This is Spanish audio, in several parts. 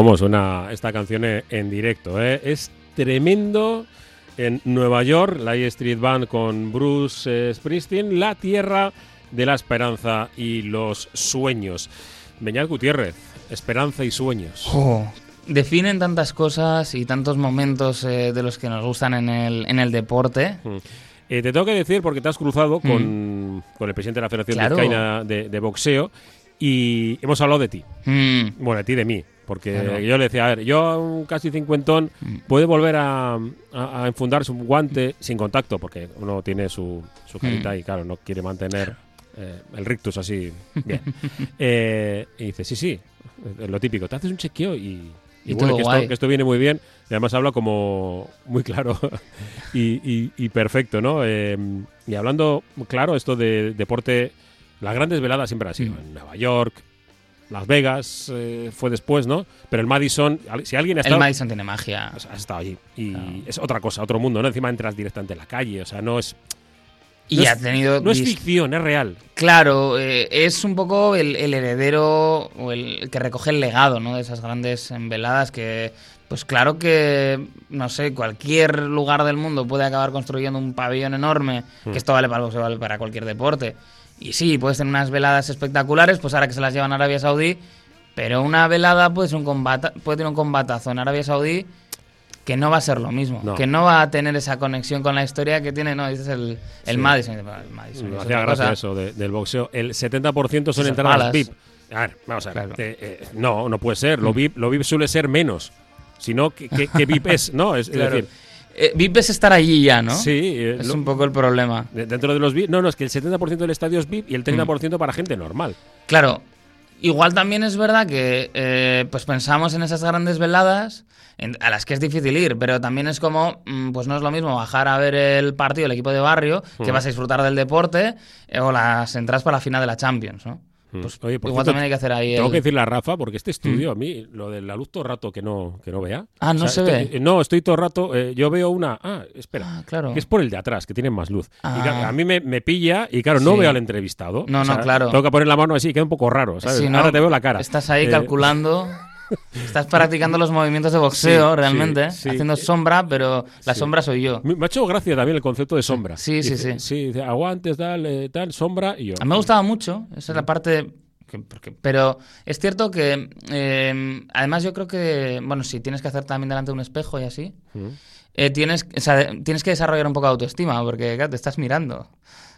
cómo suena esta canción en directo. ¿eh? Es tremendo. En Nueva York, la E Street Band con Bruce eh, Springsteen, la tierra de la esperanza y los sueños. Beñat Gutiérrez, esperanza y sueños. Definen tantas cosas y tantos momentos eh, de los que nos gustan en el, en el deporte. Mm. Eh, te tengo que decir, porque te has cruzado con, con el presidente de la Federación Claro. De, de Boxeo y hemos hablado de ti. Mm, Bueno, de ti, de mí. Porque Claro. yo le decía, a ver, yo un casi cincuentón puede volver a, a, a enfundarse un guante sin contacto, porque uno tiene su, su carita Mm. y claro, no quiere mantener eh, el rictus así bien. Eh, y dice, sí, sí, lo típico, te haces un chequeo y, y Y bueno, que esto, guay. que esto viene muy bien y además habla como muy claro y, y- y perfecto, ¿no? Eh, y hablando claro, esto de deporte, las grandes veladas siempre han sido Mm. en Nueva York, Las Vegas eh, fue después, ¿no? Pero el Madison, si alguien ha el estado, Madison tiene magia. has estado allí y es otra cosa, otro mundo, ¿no? Encima entras directamente en la calle, o sea, no es, Y no ha es- tenido. no es ficción, es real. Claro, eh, es un poco el, el heredero o el, el que recoge el legado, ¿no? De esas grandes veladas que, pues claro que, no sé, cualquier lugar del mundo puede acabar construyendo un pabellón enorme, que esto vale para el boxeo, vale para cualquier deporte. Y sí, puedes tener unas veladas espectaculares, pues ahora que se las llevan a Arabia Saudí, pero una velada puede, ser un combata, puede tener un combatazo en Arabia Saudí que no va a ser lo mismo, No. que no va a tener esa conexión con la historia que tiene, no, este es el, el Sí. Madison. El Madison es hacía gracia eso de- del boxeo. El 70% son entradas balas. VIP. A ver, vamos a ver. Claro. te- eh, no, no puede ser. Lo Mm. VIP, lo VIP suele ser menos. Sino que, que- que VIP es, ¿no? Es, es decir, Eh, VIP es estar allí ya, ¿no? sí. eh, Es lo- un poco el problema. de- dentro de los VIP. No, no, es que el 70% del estadio es VIP y el 30% para gente normal. Claro, igual también es verdad que eh, pues pensamos en esas grandes veladas en- a las que es difícil ir, pero también es como, mm, pues no es lo mismo bajar a ver el partido del equipo de barrio, que Ujú. vas a disfrutar del deporte, eh, o las entradas para la final de la Champions, ¿no? Mm. Pues Oye, por igual cierto, también hay que hacer ahí Tengo el- que decirle a Rafa, porque este estudio, a mí, lo de la luz todo el rato que no, que no vea. Ah, ¿no se estoy- ve? No, estoy todo el rato. eh, yo veo una. Ah, espera. Ah, claro. Que es por el de atrás, que tienen más luz. Y Ah. claro, a mí me, me pilla y, claro, no Sí. veo al entrevistado. No, no, claro. Tengo que poner la mano así, queda un poco raro, ¿sabes? Sí, ¿no? Ahora te veo la cara. Estás ahí Eh, calculando. Estás practicando los movimientos de boxeo Sí, realmente, sí, sí. haciendo sombra, pero la sombra soy yo. Me ha hecho gracia también el concepto de sombra. Sí, sí, Dice- sí. Sí, aguantes, tal, eh, tal, sombra y yo. A mí me gustaba mucho, esa es la parte... que- porque- pero es cierto que, eh, además yo creo que, bueno, si tienes que hacer también delante de un espejo y así, Mm. eh, tienes, o sea, tienes que desarrollar un poco de autoestima, porque claro, te estás mirando.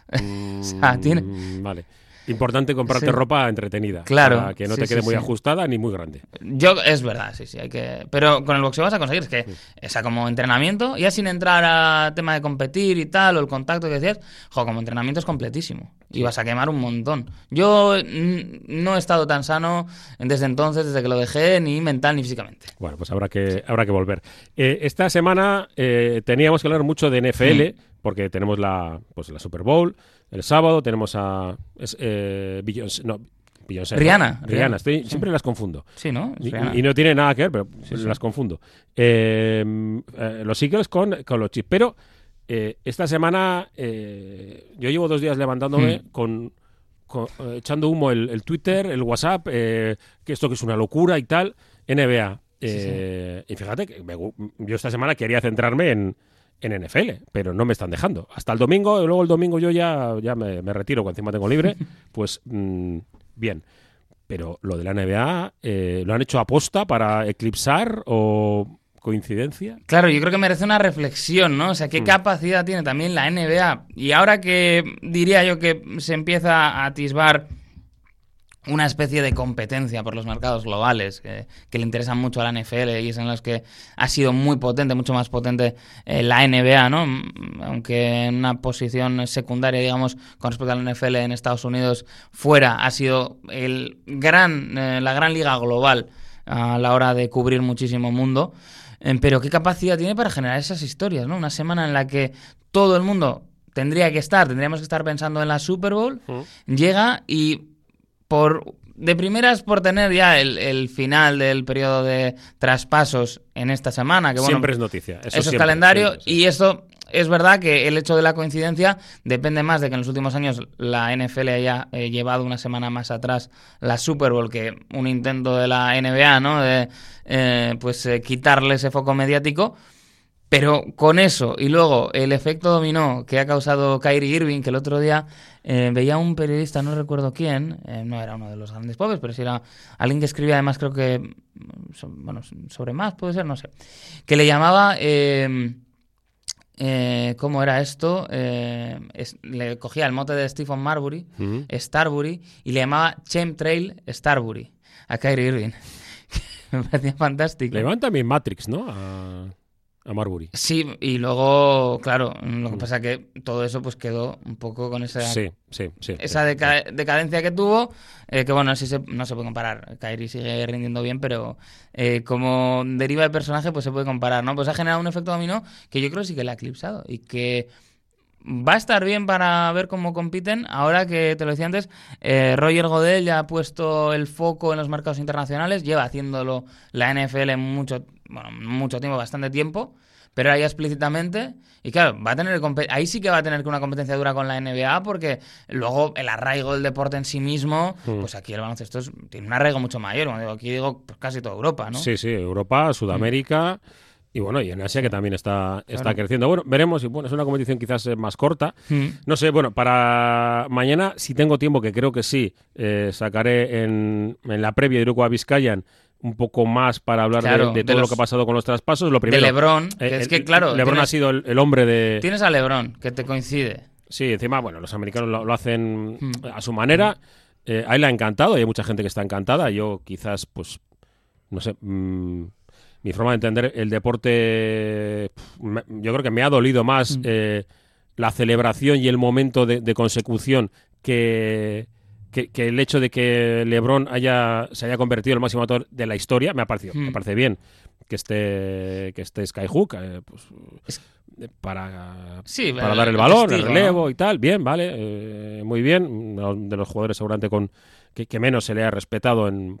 O sea, tiene- Mm, Vale. Importante comprarte Sí. ropa entretenida. Claro, Para que no sí, te quede sí, muy ajustada ni muy grande. Yo, es verdad, sí, sí, hay que... Pero con el boxeo vas a conseguir, es que, o sea, como entrenamiento, ya sin entrar a tema de competir y tal, o el contacto que decías, jo, como entrenamiento es completísimo. Y vas a quemar un montón. Yo mm, no he estado tan sano desde entonces, desde que lo dejé, ni mental ni físicamente. Bueno, pues habrá que, habrá que volver. Eh, esta semana eh, teníamos que hablar mucho de NFL, porque tenemos la, pues, la Super Bowl. El sábado tenemos a es, eh, Beyoncé- no, Beyoncé, Rihanna, Rihanna, Rihanna, estoy- sí. siempre las confundo. Sí, ¿no? Y, no tiene nada que ver, pero Sí, sí. las confundo. Eh, eh, los Eagles con, con los Chiefs. Pero eh, esta semana yo llevo dos días levantándome Hmm. con, con- echando humo el, el Twitter, el WhatsApp, que esto que es una locura y tal. NBA. Y fíjate que me yo esta semana quería centrarme en, en NFL, pero no me están dejando. Hasta el domingo, y luego el domingo yo ya, ya me, me retiro, que encima tengo libre, pues mm, bien. Pero lo de la NBA, eh, ¿lo han hecho aposta para eclipsar o coincidencia? Claro, yo creo que merece una reflexión, ¿no? O sea, ¿qué Mm. capacidad tiene también la NBA? Y ahora que diría yo que se empieza a atisbar una especie de competencia por los mercados globales que, que le interesan mucho a la NFL y es en los que ha sido muy potente, mucho más potente eh, la NBA, ¿no? Mm, Aunque en una posición secundaria, digamos, con respecto a la NFL en Estados Unidos fuera, ha sido el gran, eh, la gran liga global a la hora de cubrir muchísimo mundo. Eh, Pero qué capacidad tiene para generar esas historias, ¿no? Una semana en la que todo el mundo tendría que estar, tendríamos que estar pensando en la Super Bowl, llega y por de primeras por tener ya el, el final del periodo de traspasos en esta semana. Que, bueno, siempre es noticia. Eso, eso es calendario siempre, sí. y esto es verdad que el hecho de la coincidencia depende más de que en los últimos años la NFL haya eh, llevado una semana más atrás la Super Bowl que un intento de la NBA, ¿no? De eh, pues eh, quitarle ese foco mediático. Pero con eso y luego el efecto dominó que ha causado Kyrie Irving, que el otro día eh, veía un periodista, no recuerdo quién, eh, no era uno de los grandes pobres, pero sí era alguien que escribía además creo que, mm, so- bueno, sobre más puede ser, no sé, que le llamaba, eh, eh, ¿cómo era esto? Eh, es- le cogía el mote de Stephen Marbury. Starbury, y le llamaba Chemtrail Starbury a Kyrie Irving. Me parecía fantástico. Le van también Matrix, ¿no? A, a Marbury. Sí, y luego, claro, lo que pasa que todo eso pues quedó un poco con esa, Sí, sí, sí. esa deca- decadencia que tuvo, eh, que bueno, sí se, no se puede comparar. Kairi sigue rindiendo bien, pero eh, como deriva de personaje, pues se puede comparar, ¿no? Pues ha generado un efecto dominó que yo creo sí que le ha eclipsado y que va a estar bien para ver cómo compiten. Ahora que te lo decía antes, eh, Roger Godel ya ha puesto el foco en los mercados internacionales, lleva haciéndolo la NFL en mucho, bueno, mucho tiempo, bastante tiempo. Pero ya explícitamente, y claro, va a tener ahí sí que va a tener que una competencia dura con la NBA, porque luego el arraigo del deporte en sí mismo, Mm. pues aquí el baloncesto es- tiene un arraigo mucho mayor. Digo aquí digo pues, casi toda Europa, ¿no? Sí, sí, Europa, Sudamérica y bueno, y en Asia que también está, está Claro. creciendo. Bueno, veremos, y bueno, es una competición quizás eh, más corta. Mm. No sé, bueno, para mañana, si tengo tiempo, que creo que sí, eh, sacaré en, en la previa de Uruguay Vizcayan un poco más para hablar de- Claro, de, de todo lo los- que ha pasado con los traspasos. Lo De primero, Lebron, que eh, es que claro, Lebron tienes, ha sido el, el hombre de... tienes a Lebron, que te coincide. Sí, encima, bueno, los americanos lo, lo hacen Mm. a su manera. Eh, a él le ha encantado y hay mucha gente que está encantada. Yo quizás, pues, no sé, mm, mi forma de entender el deporte, me- yo creo que me ha dolido más Mm. eh, la celebración y el momento de, de consecución que, que, que el hecho de que LeBron haya, se haya convertido en el máximo autor de la historia. Me ha parecido, me Mm. parece bien que esté, que esté Skyhook, eh, pues, Es- eh, para, Sí, para el- dar el el balón, testigo, el relevo ¿no? y tal. Bien, vale, eh, muy bien. De los jugadores seguramente con que, que menos se le ha respetado en,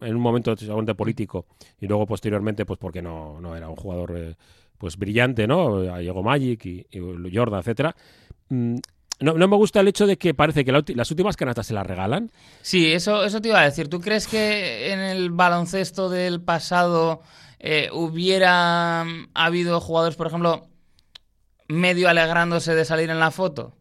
en un momento seguramente político y luego posteriormente pues porque no, no era un jugador eh, pues brillante, ¿no? Llegó Magic y, y Jordan, etcétera. Mm, No, no me gusta el hecho de que parece que la las últimas canastas se las regalan. Sí, eso, eso te iba a decir. ¿Tú crees que en el baloncesto del pasado eh, hubiera mm, habido jugadores, por ejemplo, medio alegrándose de salir en la foto?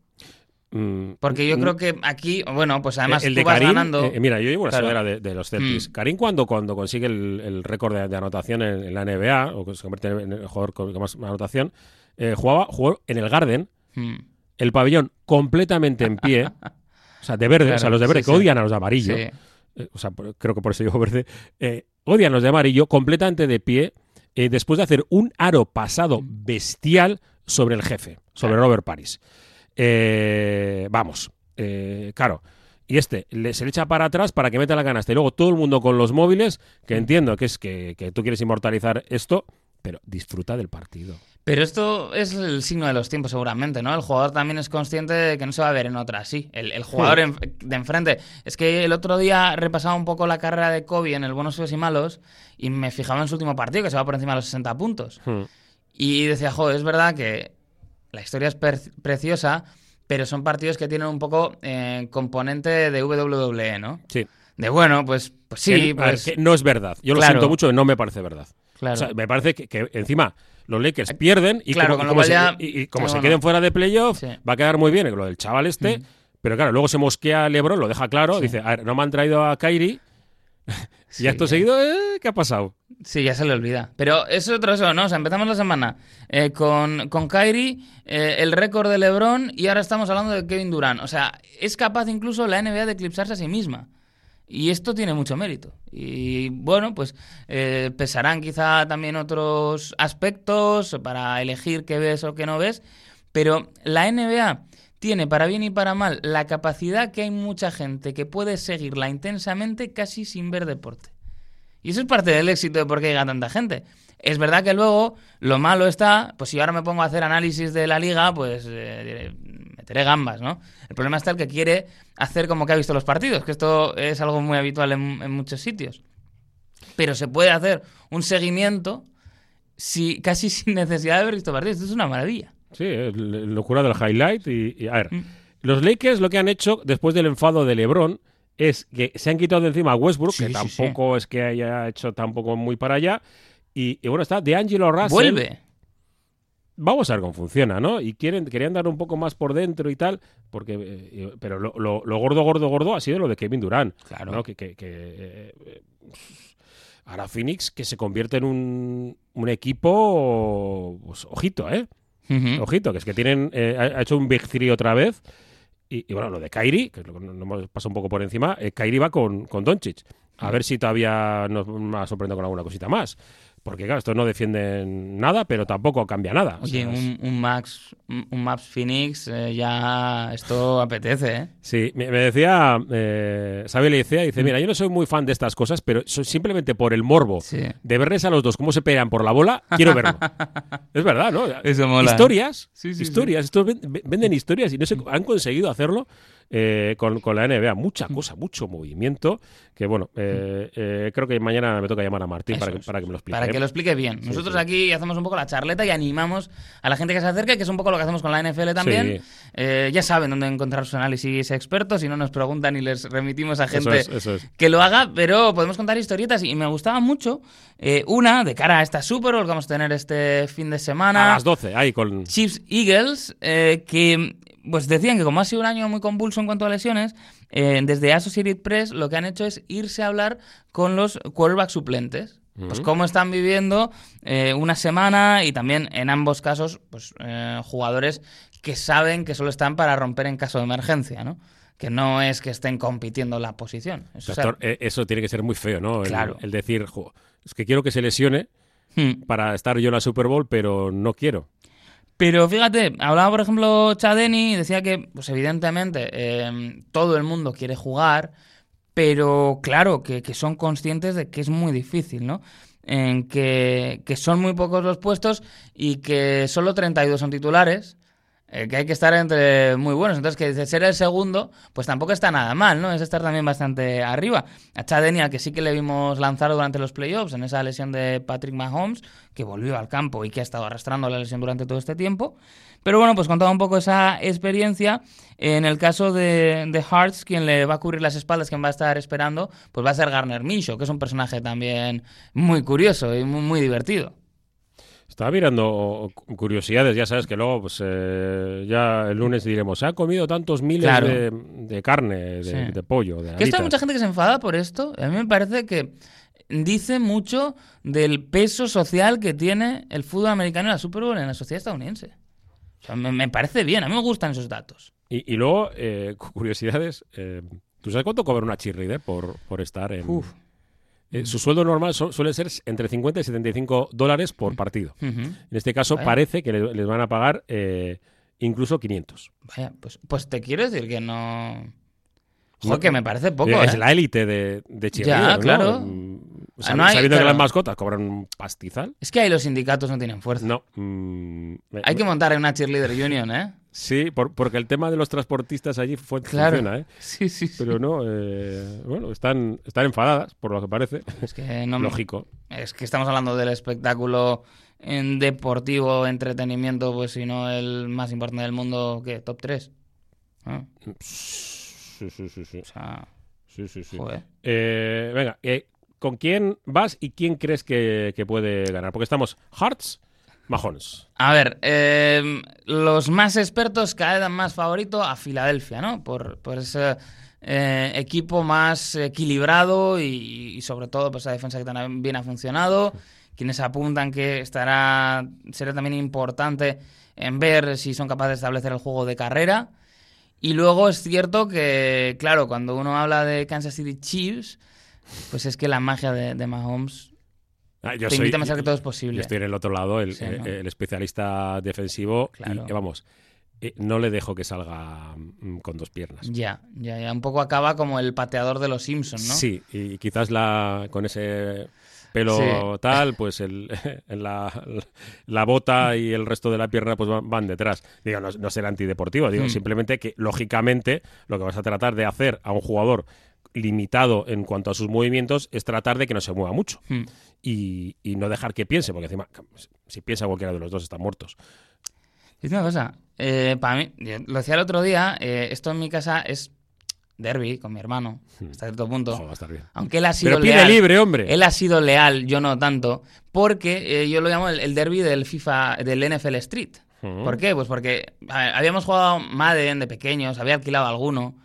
Mm, Porque yo mm, creo que aquí, bueno, pues además el tú de vas Karim, ganando. eh, mira, yo llevo una Claro. de, de los Celtics. Mm. Karim cuando, cuando consigue el, el récord de, de anotación en, en la NBA, o se convierte en el jugador con con más anotación, eh, jugaba, jugó en el Garden, Mm, el pabellón completamente en pie, o sea, de verde, o sea, los de verde sí, que sí. odian a los de amarillo, sí. eh, o sea, por- creo que por eso digo verde, eh, odian a los de amarillo, completamente de pie, eh, después de hacer un aro pasado bestial sobre el jefe, sobre Claro. Robert Paris. Eh, vamos, eh, claro. Y este le- se le echa para atrás para que meta la canasta. Y luego todo el mundo con los móviles, que entiendo que es que, que tú quieres inmortalizar esto, pero disfruta del partido. Pero esto es el signo de los tiempos, seguramente, ¿no? El jugador también es consciente de que no se va a ver en otra así. El, el jugador en- de enfrente. Es que el otro día repasaba un poco la carrera de Kobe en el Buenos y Malos y me fijaba en su último partido, que se va por encima de los 60 puntos. Hmm. Y decía, joder, es verdad que la historia es preciosa, pero son partidos que tienen un poco eh, componente de WWE, ¿no? Sí. De bueno, pues, pues sí, Que- a ver, pues, que no es verdad. Yo lo siento mucho, no me parece verdad. claro. O sea, me parece que, que encima los Lakers pierden y Claro, como, se, ya- y- y como pero se bueno. queden fuera de playoff, Sí. va a quedar muy bien lo del chaval este. Mm. Pero claro, luego se mosquea LeBron, lo deja claro. Sí. Dice, a ver, no me han traído a Kyrie. Sí, y acto seguido, eh, ¿qué ha pasado? Sí, ya se le olvida. Pero es otro eso, ¿no? O sea, empezamos la semana eh, con, con Kyrie, eh, el récord de LeBron y ahora estamos hablando de Kevin Durant. O sea, es capaz incluso la NBA de eclipsarse a sí misma. Y esto tiene mucho mérito. Y bueno, pues eh, pesarán quizá también otros aspectos para elegir qué ves o qué no ves. Pero la NBA tiene, para bien y para mal, la capacidad que hay mucha gente que puede seguirla intensamente casi sin ver deporte. Y eso es parte del éxito de por qué llega tanta gente. Es verdad que luego lo malo está, pues si ahora me pongo a hacer análisis de la liga, pues eh, meteré gambas, ¿no? El problema está el que quiere hacer como que ha visto los partidos, que esto es algo muy habitual en, en muchos sitios. Pero se puede hacer un seguimiento si, casi sin necesidad de haber visto partidos. Esto es una maravilla. Sí, locura del highlight. Y, y, a ver, Mm. los Lakers lo que han hecho después del enfado de LeBron es que se han quitado de encima a Westbrook, Sí, que sí, tampoco es que haya hecho tampoco muy para allá. Y, y bueno, está de Angelo Russell. Vuelve. Vamos a ver cómo funciona, ¿no? Y quieren, querían dar un poco más por dentro y tal, porque eh, pero lo, lo- lo gordo, gordo, gordo ha sido lo de Kevin Durant. Claro. ¿no? Que, que- que, eh, eh, ahora Phoenix que se convierte en un, un equipo, pues, ojito, ¿eh? Ojito, que es que tienen, eh, ha hecho un Big Three otra vez. Y, y bueno, lo de Kairi, que es lo que nos pasado un poco por encima, eh, Kairi va con, con Doncic. A ver si todavía nos va a sorprender con alguna cosita más. Porque claro, estos no defienden nada, pero tampoco cambia nada. O Oye, sea, un, un Max, un Maps Phoenix, eh, ya esto apetece, ¿eh? Sí, me, me decía, eh, Xavi Licea, Mm. dice, mira, yo no soy muy fan de estas cosas, pero simplemente por el morbo Sí. de verles a los dos cómo se pelean por la bola, quiero verlo. es verdad, ¿no? Eso mola. Historias, Sí, sí, historias, estos ven- ven- venden historias y no sé, han conseguido hacerlo eh, con, con la NBA. Mucha cosa, mucho movimiento, que bueno, eh, eh, creo que mañana me toca llamar a Martín para que, para que me lo explique. Para que lo explique bien. Nosotros aquí hacemos un poco la charleta y animamos a la gente que se acerque, que es un poco lo que hacemos con la NFL también. Sí. Eh, ya saben dónde encontrar sus análisis expertos y no nos preguntan y les remitimos a Eso gente es, eso es. que lo haga, pero podemos contar historietas y me gustaba mucho una de cara a esta Super Bowl que vamos a tener este fin de semana. A las 12, ahí con... Chiefs Eagles, que pues decían que como ha sido un año muy convulso en cuanto a lesiones, eh, desde Associated Press lo que han hecho es irse a hablar con los quarterbacks suplentes. Pues cómo están viviendo eh, una semana y también en ambos casos pues eh, jugadores que saben que solo están para romper en caso de emergencia, ¿no? Que no es que estén compitiendo la posición. Eso, o sea, Doctor, eh, eso tiene que ser muy feo, ¿no? El- Claro. el decir, "Jo, es que quiero que se lesione hmm. para estar yo en la Super Bowl, pero no quiero. Pero fíjate, hablaba por ejemplo Chadeni y decía que, pues evidentemente, eh, todo el mundo quiere jugar, pero claro, que, que son conscientes de que es muy difícil, ¿no? En que, que son muy pocos los puestos y que solo 32 son titulares, eh, que hay que estar entre muy buenos. Entonces, que ser el segundo, pues tampoco está nada mal, ¿no? Es estar también bastante arriba. A Chadeni, al que sí que le vimos lanzar durante los playoffs, en esa lesión de Patrick Mahomes, que volvió al campo y que ha estado arrastrando la lesión durante todo este tiempo. Pero bueno, pues contaba un poco esa experiencia. En el caso de, de Hearts, quien le va a cubrir las espaldas, quien va a estar esperando, pues va a ser Garner Minshew, que es un personaje también muy curioso y muy, muy divertido. Estaba mirando cu- curiosidades, ya sabes que luego, pues eh, ya el lunes diremos, se ha comido tantos miles Claro. de, de carne, de, Sí. de pollo, de Que esto hay mucha gente que se enfada por esto. A mí me parece que dice mucho del peso social que tiene el fútbol americano y la Super Bowl en la sociedad estadounidense. O sea, me, me parece bien, a mí me gustan esos datos. Y, y luego, eh, cu- curiosidades, eh, ¿tú sabes cuánto cobra una cheerleader por, por estar en... Uf. Eh, su sueldo normal su- suele ser entre 50 y 75 dólares por partido. En este caso Vaya. parece que le- les van a pagar eh, incluso 500. Vaya, pues, pues te quiero decir que no... Joder, No, que me parece poco, es ¿eh? la élite de, de cheerleader, Ya, ¿no? claro. Ah, sab- no hay- sabiendo que las mascotas cobran un pastizal. Es que ahí los sindicatos no tienen fuerza. No. mm, me- Hay que montar una cheerleader union, ¿eh? Sí, por- porque el tema de los transportistas allí fue, Claro. funciona, ¿eh? Sí, sí, sí. Pero no, eh, bueno, están, están enfadadas, por lo que parece. Es que no me- Lógico. Es que estamos hablando del espectáculo en deportivo, entretenimiento, pues si no el más importante del mundo, ¿qué? ¿Top 3? Sí, sí, sí, sí. O sea, sí, sí, sí. joder. Eh, venga, eh, ¿con quién vas y quién crees que, que puede ganar? Porque estamos Hearts, Mahomes. A ver, eh, los más expertos cada más favorito a Filadelfia, ¿no? Por, por ese eh, equipo más equilibrado y, y sobre todo pues, esa defensa que tan bien ha funcionado. Quienes apuntan que estará será también importante en ver si son capaces de establecer el juego de carrera. Y luego es cierto que, claro, cuando uno habla de Kansas City Chiefs, pues es que la magia de, de Mahomes Ah, yo te soy- invita a pensar que todo es Yo posible. estoy en el otro lado, el, Sí, el- ¿no? el especialista defensivo. Claro. Y eh, vamos, eh, no le dejo que salga mm, con dos piernas. Ya, ya, ya. Un poco acaba como el pateador de los Simpsons, ¿no? Sí, y quizás la con ese pelo tal, pues el, la, la, bota y el resto de la pierna pues van, detrás. Digo, no, no será antideportivo, digo, Mm. simplemente que lógicamente lo que vas a tratar de hacer a un jugador limitado en cuanto a sus movimientos es tratar de que no se mueva mucho Hmm. y, y no dejar que piense, porque encima si piensa cualquiera de los dos están muertos. Es una cosa, eh, para mí, lo decía el otro día, eh, esto en mi casa es derby con mi hermano, hasta cierto punto. Ojo, va a estar bien. Aunque él ha sido Pero pide leal. libre, hombre. Él ha sido leal, yo no tanto, porque eh, yo lo llamo el, el derby del FIFA, del NFL Street. Ujú. ¿Por qué? Pues porque ver, habíamos jugado Madden de pequeños, había alquilado alguno,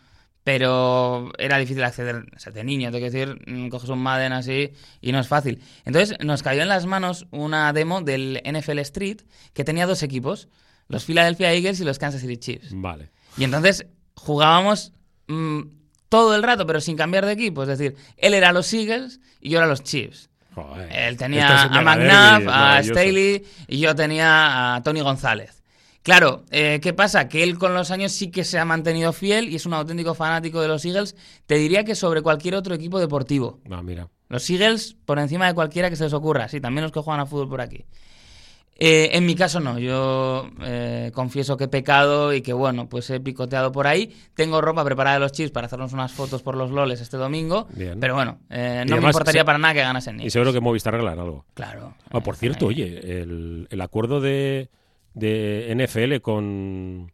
pero era difícil acceder o sea, de niño, tengo que decir, mm, coges un Madden así y no es fácil. Entonces nos cayó en las manos una demo del NFL Street que tenía dos equipos, los Philadelphia Eagles y los Kansas City Chiefs. Vale. Y entonces jugábamos mm, todo el rato, pero sin cambiar de equipo. Es decir, él era los Eagles y yo era los Chiefs. Joder. Él tenía a McNabb, a. Staley y yo tenía a Tony González. Claro, eh, ¿qué pasa? Que él con los años sí que se ha mantenido fiel y es un auténtico fanático de los Eagles. Te diría que sobre cualquier otro equipo deportivo. Ah, mira. Los Eagles por encima de cualquiera que se les ocurra. Sí, también los que juegan a fútbol por aquí. Eh, en mi caso no, yo eh, confieso que he pecado y que bueno, pues he picoteado por ahí. Tengo ropa preparada de los chips para hacernos unas fotos por los loles este domingo. Bien. Pero bueno, eh, Y no me importaría se- para nada que ganasen Y ni. seguro que Movistar arreglan algo. Claro. Ah, por Eh, cierto, ahí. oye, el, el acuerdo de, de NFL con,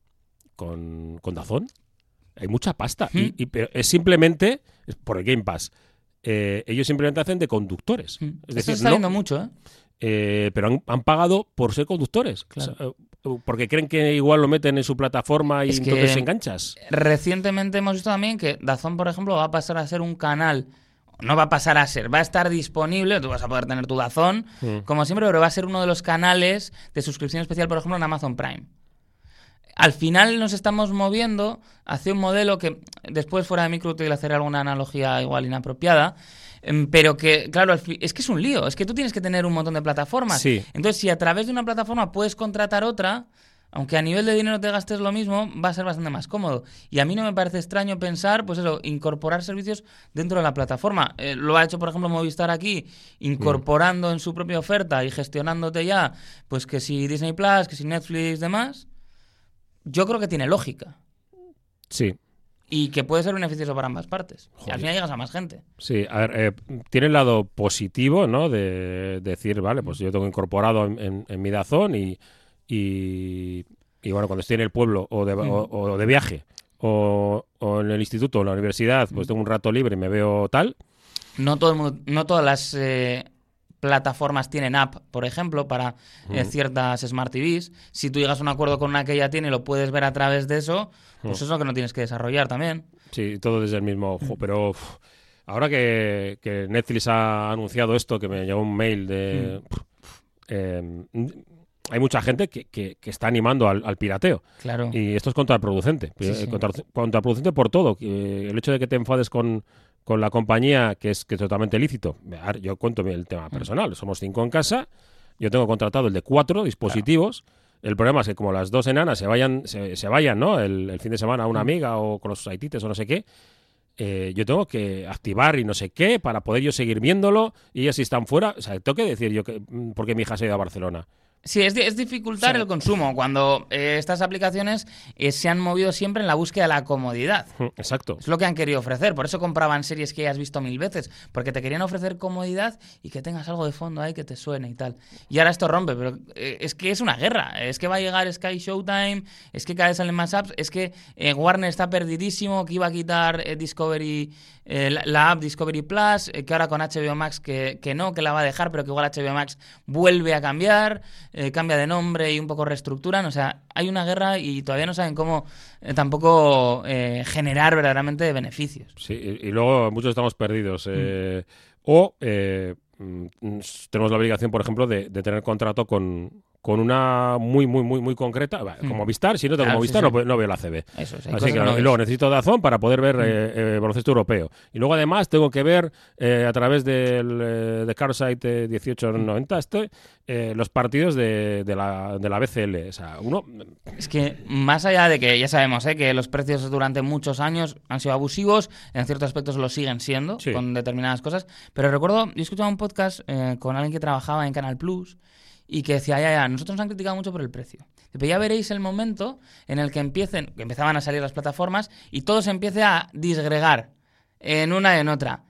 con, con Dazón, hay mucha pasta. Y, y- pero es simplemente, por el Game Pass, eh, ellos simplemente hacen de conductores. Mm. Es Esto decir, está no- mucho, ¿eh? eh, pero han, han pagado por ser conductores. Claro. O sea, eh, porque creen que igual lo meten en su plataforma y Es que- entonces enganchas. Recientemente hemos visto también que Dazón, por ejemplo, va a pasar a ser un canal. No va a pasar a ser, va a estar disponible. Tú vas a poder tener tu Dazón, Mm. como siempre, pero va a ser uno de los canales de suscripción especial, por ejemplo, en Amazon Prime. Al final nos estamos moviendo hacia un modelo que después fuera de micro te hacer alguna analogía igual inapropiada, em, pero que, claro, es que es un lío, es que tú tienes que tener un montón de plataformas. Sí. Entonces, si a través de una plataforma puedes contratar otra, aunque a nivel de dinero te gastes lo mismo, va a ser bastante más cómodo. Y a mí no me parece extraño pensar, pues eso, incorporar servicios dentro de la plataforma. Eh, lo ha hecho, por ejemplo, Movistar aquí, incorporando en su propia oferta y gestionándote ya, pues que si Disney Plus, que si Netflix, demás. Yo creo que tiene lógica. Sí, Y que puede ser beneficioso para ambas partes. Y al final llegas a más gente. Sí, a ver, eh, tiene el lado positivo, ¿no? De, decir, vale, pues yo tengo incorporado en, en- en mi Dazón y, y, y, bueno, cuando estoy en el pueblo o de, o, o de viaje o, o en el instituto o en la universidad, pues tengo un rato libre y me veo tal. No, todo el mundo, no todas las eh, plataformas tienen app, por ejemplo, para eh, ciertas Smart TVs. Si tú llegas a un acuerdo con una que ya tiene y lo puedes ver a través de eso, pues eso es lo que no tienes que desarrollar también. Sí, todo desde el mismo ojo. Pero ahora que, que Netflix ha anunciado esto, que me llegó un mail de... eh, hay mucha gente que, que- que está animando al, al pirateo. Claro. Y esto es contraproducente. Sí, Eh, sí. contra- contraproducente por todo. Que el hecho de que te enfades con, con la compañía, que es, que es totalmente lícito. Yo cuento el tema Mm. personal. Somos cinco en casa. Yo tengo contratado el de cuatro dispositivos. El problema es que como las dos enanas se vayan, se, se vayan, ¿no? El, el fin de semana a Mm. una amiga o con los saitites o no sé qué. eh, yo tengo que activar y no sé qué para poder yo seguir viéndolo y ellas si están fuera, o sea, tengo que decir yo que mm, porque mi hija se ha ido a Barcelona. Sí, es, es dificultar Sí. el consumo cuando eh, estas aplicaciones eh, se han movido siempre en la búsqueda de la comodidad. Mm, Exacto. Es lo que han querido ofrecer. Por eso compraban series que ya has visto mil veces. Porque te querían ofrecer comodidad y que tengas algo de fondo ahí que te suene y tal. Y ahora esto rompe. Pero eh, es que es una guerra. Es que va a llegar Sky Showtime. Es que cada vez salen más apps. Es que Warner está perdidísimo. Que iba a quitar Discovery. eh, la, la app Discovery Plus. que ahora con HBO Max que, que no, que la va a dejar. Pero que igual HBO Max vuelve a cambiar. Eh, cambia de nombre y un poco reestructuran. O sea, hay una guerra y todavía no saben cómo eh, tampoco eh, generar verdaderamente beneficios. Sí, y, y luego muchos estamos perdidos. eh, O eh, mm, tenemos la obligación, por ejemplo, de, de tener contrato con, con una muy, muy, muy, muy concreta. Va, Como Vistar, si no tengo. Claro, Movistar, sí, sí. No, no veo la CB. Eso es, hay Así que no luego necesito Dazón para poder ver eh, eh, baloncesto europeo. Y luego además tengo que ver eh, a través del eh, de Carsite 1890 este, eh, los partidos de, de la, de la BCL. O sea, uno Es que más allá de que ya sabemos ¿eh? que los precios durante muchos años han sido abusivos, en ciertos aspectos lo siguen siendo Sí. con determinadas cosas, pero recuerdo, yo escuchaba un podcast eh, con alguien que trabajaba en Canal Plus y que decía, ya, ya, nosotros nos han criticado mucho por el precio. Pero ya veréis el momento en el que empiecen, que empezaban a salir las plataformas y todo se empiece a disgregar en una y en otra.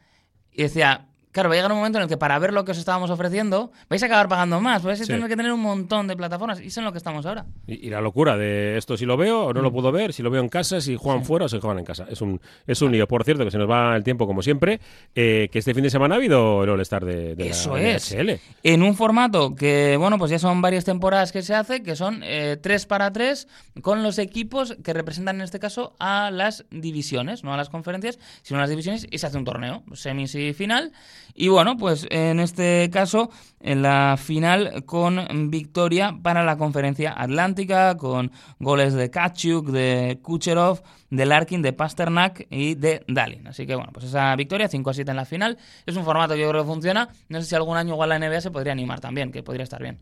Y decía, claro, va a llegar un momento en el que para ver lo que os estábamos ofreciendo, vais a acabar pagando más, vais a Sí. tener que tener un montón de plataformas y es en lo que estamos ahora. Y, y la locura de esto si lo veo o no Mm. lo puedo ver, si lo veo en casa, si juegan fuera o si juegan en casa. Es un, es un lío. Por cierto, que se nos va el tiempo como siempre, eh, que este fin de semana ha habido el All-Star de, de Eso la es. NHL. En un formato que, bueno, pues ya son varias temporadas que se hace, que son eh, tres para tres, con los equipos que representan en este caso a las divisiones, no a las conferencias, sino a las divisiones, y se hace un torneo, semis y final. Y bueno, pues en este caso, en la final con victoria para la conferencia atlántica, con goles de Kachuk, de Kucherov, de Larkin, de Pasternak y de Dalin. Así que bueno, pues esa victoria, 5 a 7 en la final, es un formato que yo creo que funciona. No sé si algún año igual la NBA se podría animar también, que podría estar bien.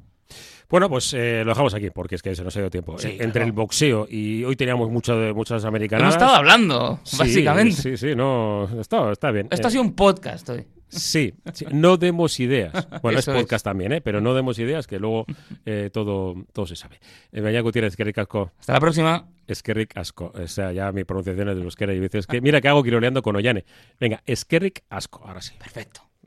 Bueno, pues eh, lo dejamos aquí porque es que se nos ha ido tiempo. Sí, Eh, Entre el boxeo y hoy teníamos mucho de, muchas americanas. Hemos estado hablando, Sí, básicamente. Sí, sí, no, está, está bien. Esto Eh, ha sido un podcast hoy. Sí, sí, no demos ideas. Bueno, es Eso es. podcast también, ¿eh? pero no demos ideas, que luego eh, todo, todo se sabe. Eh, Mañana Gutiérrez, Eskerrik Asko, Hasta la próxima. Eskerrik Asko. O sea, ya mi pronunciación es de euskera y dices que mira que hago quiroleando con Ollane. Venga, Eskerrik Asko, ahora sí. Perfecto.